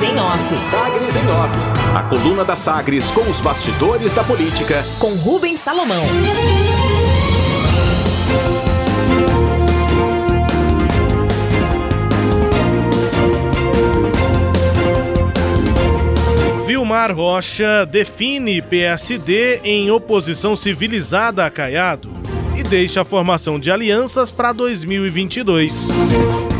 Sagres em Off. Sagres em Off. A coluna da Sagres com os bastidores da política. Com Rubens Salomão. Vilmar Rocha define PSD em oposição civilizada a Caiado deixa a formação de alianças para 2022.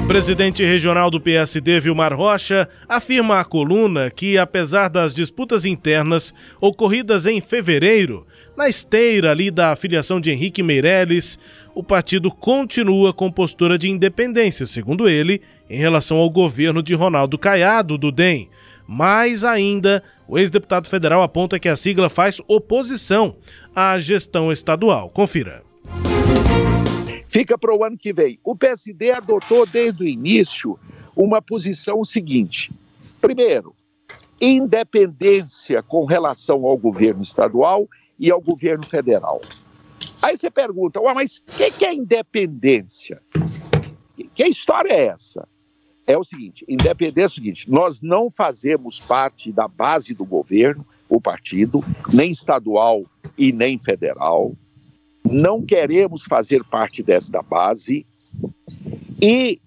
O presidente regional do PSD, Vilmar Rocha, afirma à coluna que, apesar das disputas internas ocorridas em fevereiro, na esteira ali da afiliação de Henrique Meirelles, o partido continua com postura de independência, segundo ele, em relação ao governo de Ronaldo Caiado, do DEM. Mais ainda, o ex-deputado federal aponta que a sigla faz oposição à gestão estadual. Confira fica para o ano que vem. O PSD adotou desde o início uma posição seguinte: primeiro, independência com relação ao governo estadual e ao governo federal. Aí você pergunta, mas o que, que é independência? Que história é essa? É o seguinte: independência é o seguinte, nós não fazemos parte da base do governo, o partido, nem estadual e nem federal não queremos fazer parte desta base e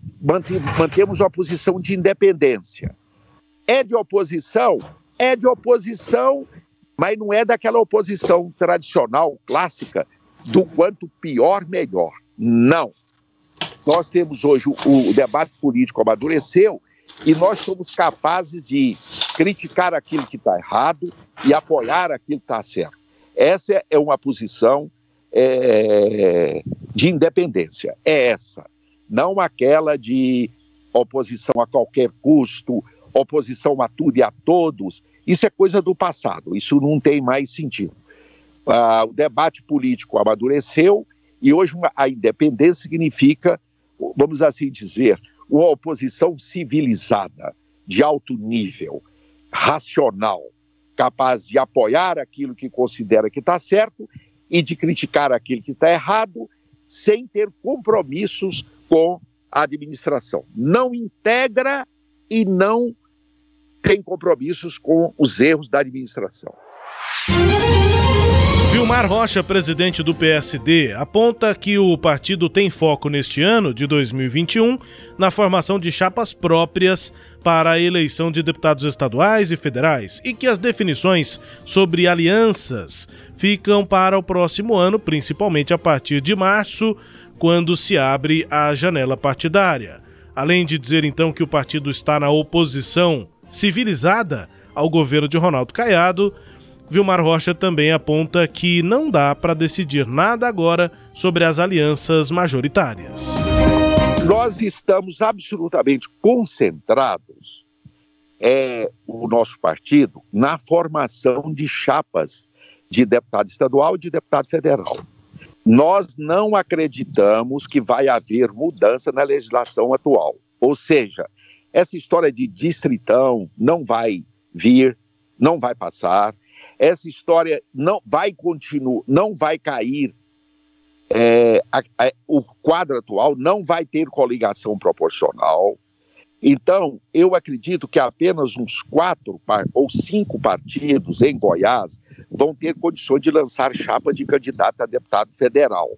mantemos uma posição de independência. É de oposição? É de oposição, mas não é daquela oposição tradicional, clássica, do quanto pior, melhor. Não. Nós temos hoje o, o debate político amadureceu e nós somos capazes de criticar aquilo que está errado e apoiar aquilo que está certo. Essa é uma posição é, de independência. É essa, não aquela de oposição a qualquer custo, oposição a tudo e a todos. Isso é coisa do passado, isso não tem mais sentido. Ah, o debate político amadureceu e hoje uma, a independência significa, vamos assim dizer, uma oposição civilizada, de alto nível, racional, capaz de apoiar aquilo que considera que está certo e de criticar aquilo que está errado sem ter compromissos com a administração. Não integra e não tem compromissos com os erros da administração. Rocha, presidente do PSD, aponta que o partido tem foco neste ano de 2021 na formação de chapas próprias para a eleição de deputados estaduais e federais e que as definições sobre alianças ficam para o próximo ano, principalmente a partir de março, quando se abre a janela partidária. Além de dizer então que o partido está na oposição civilizada ao governo de Ronaldo Caiado, Vilmar Rocha também aponta que não dá para decidir nada agora sobre as alianças majoritárias. Nós estamos absolutamente concentrados, é, o nosso partido, na formação de chapas de deputado estadual e de deputado federal. Nós não acreditamos que vai haver mudança na legislação atual. Ou seja, essa história de distritão não vai vir, não vai passar. Essa história não vai continuar, não vai cair. É, a, a, o quadro atual não vai ter coligação proporcional. Então, eu acredito que apenas uns quatro ou cinco partidos em Goiás vão ter condições de lançar chapa de candidato a deputado federal.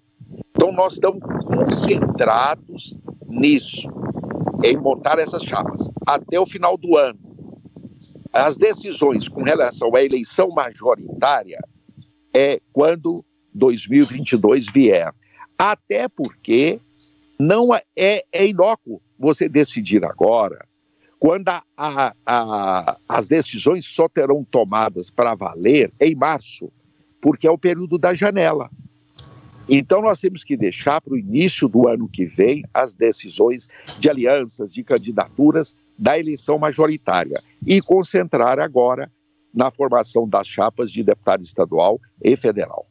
Então, nós estamos concentrados nisso, em montar essas chapas. Até o final do ano, as decisões com relação à eleição majoritária é quando 2022 vier. Até porque não é, é inócuo você decidir agora, quando a, a, a, as decisões só terão tomadas para valer em março, porque é o período da janela. Então, nós temos que deixar para o início do ano que vem as decisões de alianças, de candidaturas da eleição majoritária e concentrar agora na formação das chapas de deputado estadual e federal.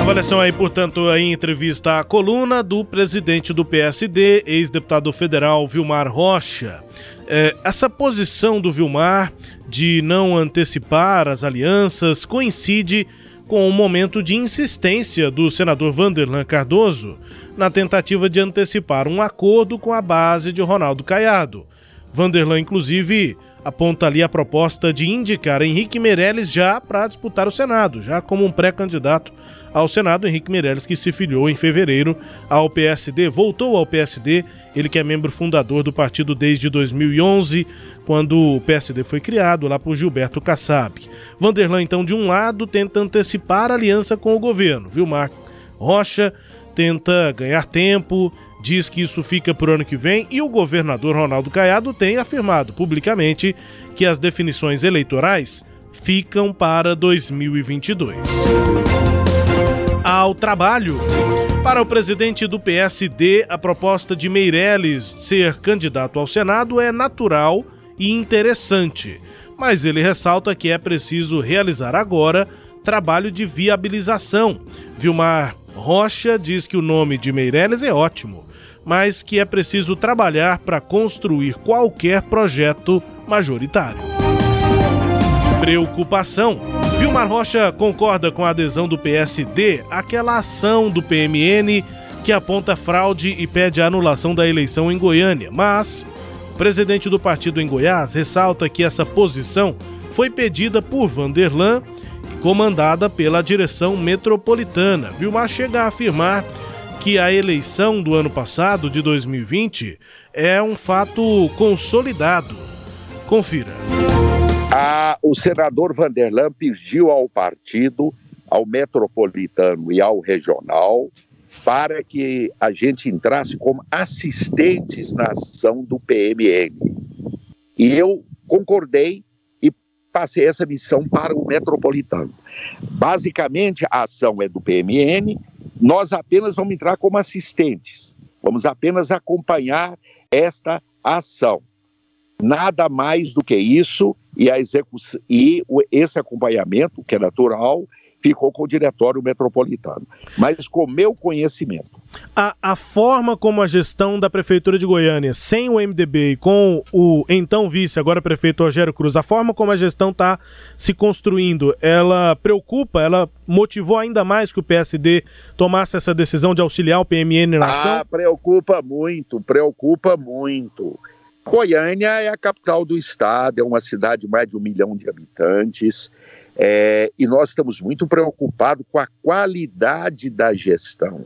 Avaliação aí, portanto, em entrevista à coluna do presidente do PSD, ex-deputado federal Vilmar Rocha. É, essa posição do Vilmar de não antecipar as alianças coincide com um momento de insistência do senador Vanderlan Cardoso na tentativa de antecipar um acordo com a base de Ronaldo Caiado. Vanderlan, inclusive, aponta ali a proposta de indicar Henrique Meirelles já para disputar o Senado, já como um pré-candidato ao Senado. Henrique Meirelles, que se filiou em fevereiro ao PSD, voltou ao PSD, ele que é membro fundador do partido desde 2011, quando o PSD foi criado lá por Gilberto Kassab. Vanderlan, então, de um lado, tenta antecipar a aliança com o governo, viu, Marco? Rocha tenta ganhar tempo, diz que isso fica para o ano que vem e o governador Ronaldo Caiado tem afirmado publicamente que as definições eleitorais ficam para 2022. Ao trabalho. Para o presidente do PSD, a proposta de Meirelles ser candidato ao Senado é natural e interessante, mas ele ressalta que é preciso realizar agora trabalho de viabilização. Vilmar Rocha diz que o nome de Meirelles é ótimo, mas que é preciso trabalhar para construir qualquer projeto majoritário. Preocupação. Vilmar Rocha concorda com a adesão do PSD àquela ação do PMN que aponta fraude e pede a anulação da eleição em Goiânia, mas o presidente do partido em Goiás ressalta que essa posição foi pedida por Vanderlan e comandada pela direção metropolitana. Vilmar chega a afirmar que a eleição do ano passado, de 2020, é um fato consolidado. Confira. O senador Vanderlan pediu ao partido, ao metropolitano e ao regional para que a gente entrasse como assistentes na ação do PMN. E eu concordei e passei essa missão para o metropolitano. Basicamente, a ação é do PMN, nós apenas vamos entrar como assistentes, vamos apenas acompanhar esta ação. Nada mais do que isso, e, a e esse acompanhamento, que é natural, ficou com o Diretório Metropolitano. Mas com meu conhecimento. A, a, forma como a gestão da Prefeitura de Goiânia, sem o MDB e com o então vice, agora prefeito Rogério Cruz, a forma como a gestão está se construindo, ela preocupa, ela motivou ainda mais que o PSD tomasse essa decisão de auxiliar o PMN na ação? Ah, preocupa muito, preocupa muito. Goiânia é a capital do estado, é uma cidade de mais de um milhão de habitantes. É, e nós estamos muito preocupados com a qualidade da gestão,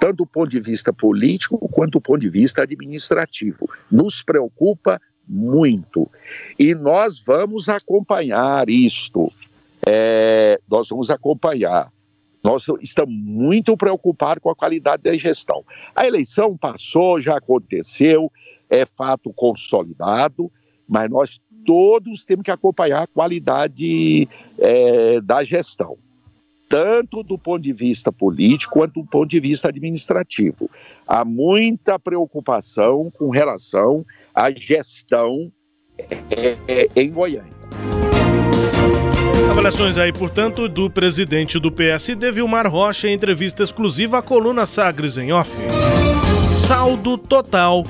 tanto do ponto de vista político quanto do ponto de vista administrativo. Nos preocupa muito. E nós vamos acompanhar isto. É, nós vamos acompanhar. Nós estamos muito preocupados com a qualidade da gestão. A eleição passou, já aconteceu, é fato consolidado, mas nós todos temos que acompanhar a qualidade é, da gestão, tanto do ponto de vista político quanto do ponto de vista administrativo. Há muita preocupação com relação à gestão é, é, em Goiânia. Avaliações aí, portanto, do presidente do PSD, Vilmar Rocha, em entrevista exclusiva à coluna Sagres em Off. Saldo total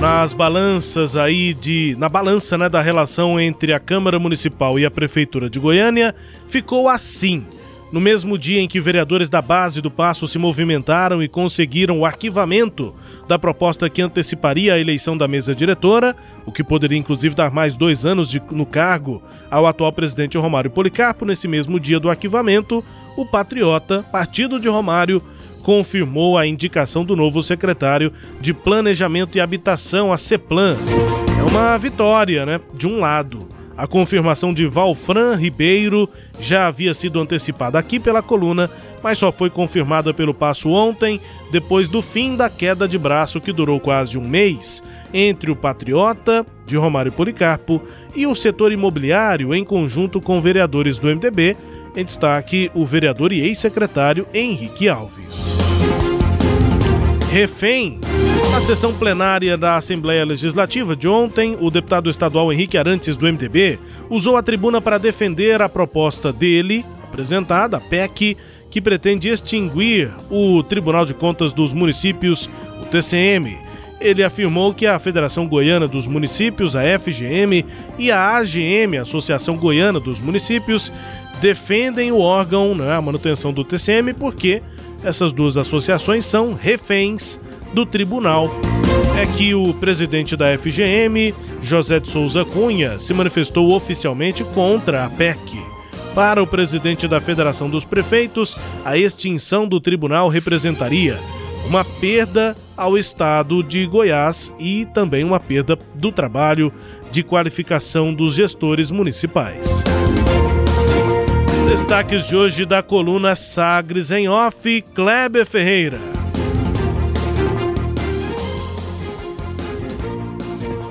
nas balanças aí de na balança né, da relação entre a Câmara Municipal e a Prefeitura de Goiânia ficou assim. No mesmo dia em que vereadores da base do Passo se movimentaram e conseguiram o arquivamento da proposta que anteciparia a eleição da mesa diretora, o que poderia inclusive dar mais dois anos de, no cargo ao atual presidente Romário Policarpo, nesse mesmo dia do arquivamento, o Patriota, partido de Romário, confirmou a indicação do novo secretário de Planejamento e Habitação, a CEPLAN. É uma vitória, né? De um lado. A confirmação de Valfran Ribeiro já havia sido antecipada aqui pela coluna, mas só foi confirmada pelo Passo ontem, depois do fim da queda de braço que durou quase um mês entre o Patriota, de Romário Policarpo, e o setor imobiliário, em conjunto com vereadores do MDB, em destaque, o vereador e ex-secretário Henrique Alves. Refém. Na sessão plenária da Assembleia Legislativa de ontem, o deputado estadual Henrique Arantes, do MDB, usou a tribuna para defender a proposta dele, apresentada, a PEC, que pretende extinguir o Tribunal de Contas dos Municípios, o TCM. Ele afirmou que a Federação Goiana dos Municípios, a FGM, e a AGM, Associação Goiana dos Municípios, defendem o órgão, né, a manutenção do TCM, porque essas duas associações são reféns do tribunal. é que o presidente da FGM, José de Souza Cunha, se manifestou oficialmente contra a PEC. Para o presidente da Federação dos Prefeitos, a extinção do tribunal representaria uma perda ao estado de Goiás e também uma perda do trabalho de qualificação dos gestores municipais. Destaques de hoje da coluna Sagres em Off, Kleber Ferreira.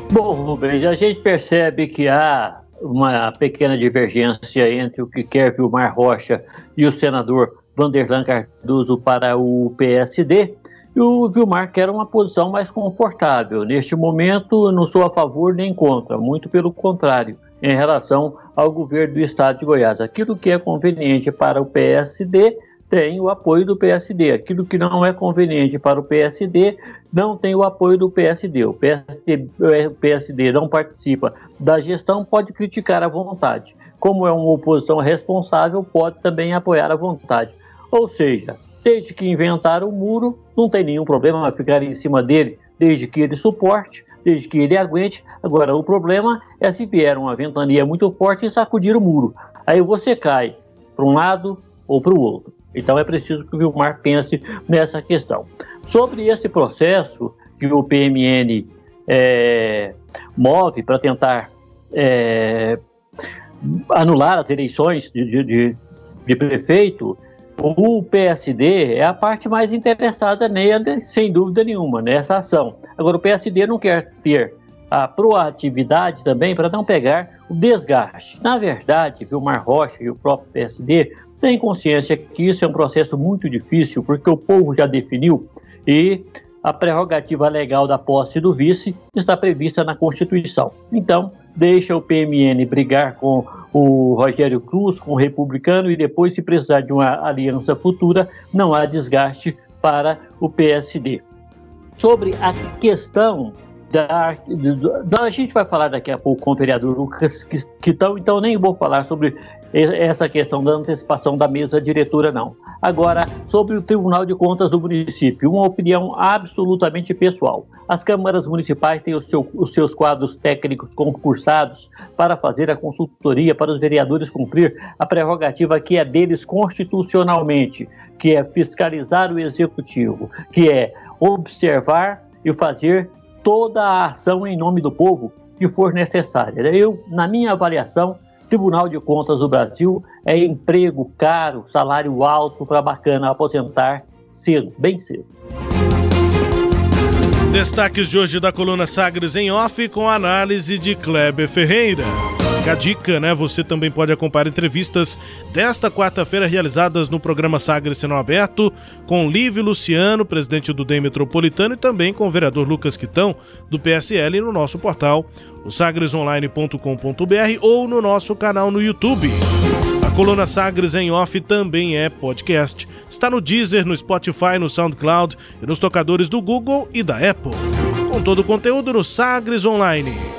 Bom, Rubens, a gente percebe que há uma pequena divergência entre o que quer Vilmar Rocha e o senador Vanderlan Cardoso para o PSD. E o Vilmar quer uma posição mais confortável. Neste momento, não sou a favor nem contra, muito pelo contrário, em relação ao governo do estado de Goiás. Aquilo que é conveniente para o PSD tem o apoio do PSD. Aquilo que não é conveniente para o PSD não tem o apoio do PSD. O PSD, o PSD não participa da gestão, pode criticar à vontade. Como é uma oposição responsável, pode também apoiar à vontade. Ou seja, desde que inventaram o muro, não tem nenhum problema ficar em cima dele, desde que ele suporte, desde que ele aguente. Agora, o problema é se vier uma ventania muito forte e sacudir o muro. Aí você cai para um lado ou para o outro. Então é preciso que o Vilmar pense nessa questão. Sobre esse processo que o PMN é, move para tentar é, anular as eleições de, de, de, prefeito, o PSD é a parte mais interessada nele, sem dúvida nenhuma, nessa ação. Agora, o PSD não quer ter a proatividade também para não pegar o desgaste. Na verdade, Vilmar Rocha e o próprio PSD tem consciência que isso é um processo muito difícil, porque o povo já definiu e a prerrogativa legal da posse do vice está prevista na Constituição. Então, deixa o PMN brigar com o Rogério Cruz, com o republicano, e depois, se precisar de uma aliança futura, não há desgaste para o PSD. Sobre a questão da, da, a gente vai falar daqui a pouco com o vereador Lucas Quitão, então nem vou falar sobre essa questão da antecipação da mesa diretora, não. Agora, sobre o Tribunal de Contas do município, uma opinião absolutamente pessoal. As câmaras municipais têm seu, os seus quadros técnicos concursados para fazer a consultoria para os vereadores cumprir a prerrogativa que é deles constitucionalmente, que é fiscalizar o executivo, que é observar e fazer toda a ação em nome do povo que for necessária. Eu, na minha avaliação, Tribunal de Contas do Brasil é emprego caro, salário alto para bacana aposentar cedo, bem cedo. Destaques de hoje da coluna Sagres em Off com análise de Kleber Ferreira. Fica a dica, né? Você também pode acompanhar entrevistas desta quarta-feira realizadas no programa Sagres Senão Aberto com Lívio Luciano, presidente do DEM Metropolitano, e também com o vereador Lucas Quitão, do PSL, no nosso portal, o sagresonline.com.br ou no nosso canal no YouTube. A coluna Sagres em Off também é podcast. Está no Deezer, no Spotify, no SoundCloud e nos tocadores do Google e da Apple. Com todo o conteúdo no Sagres Online.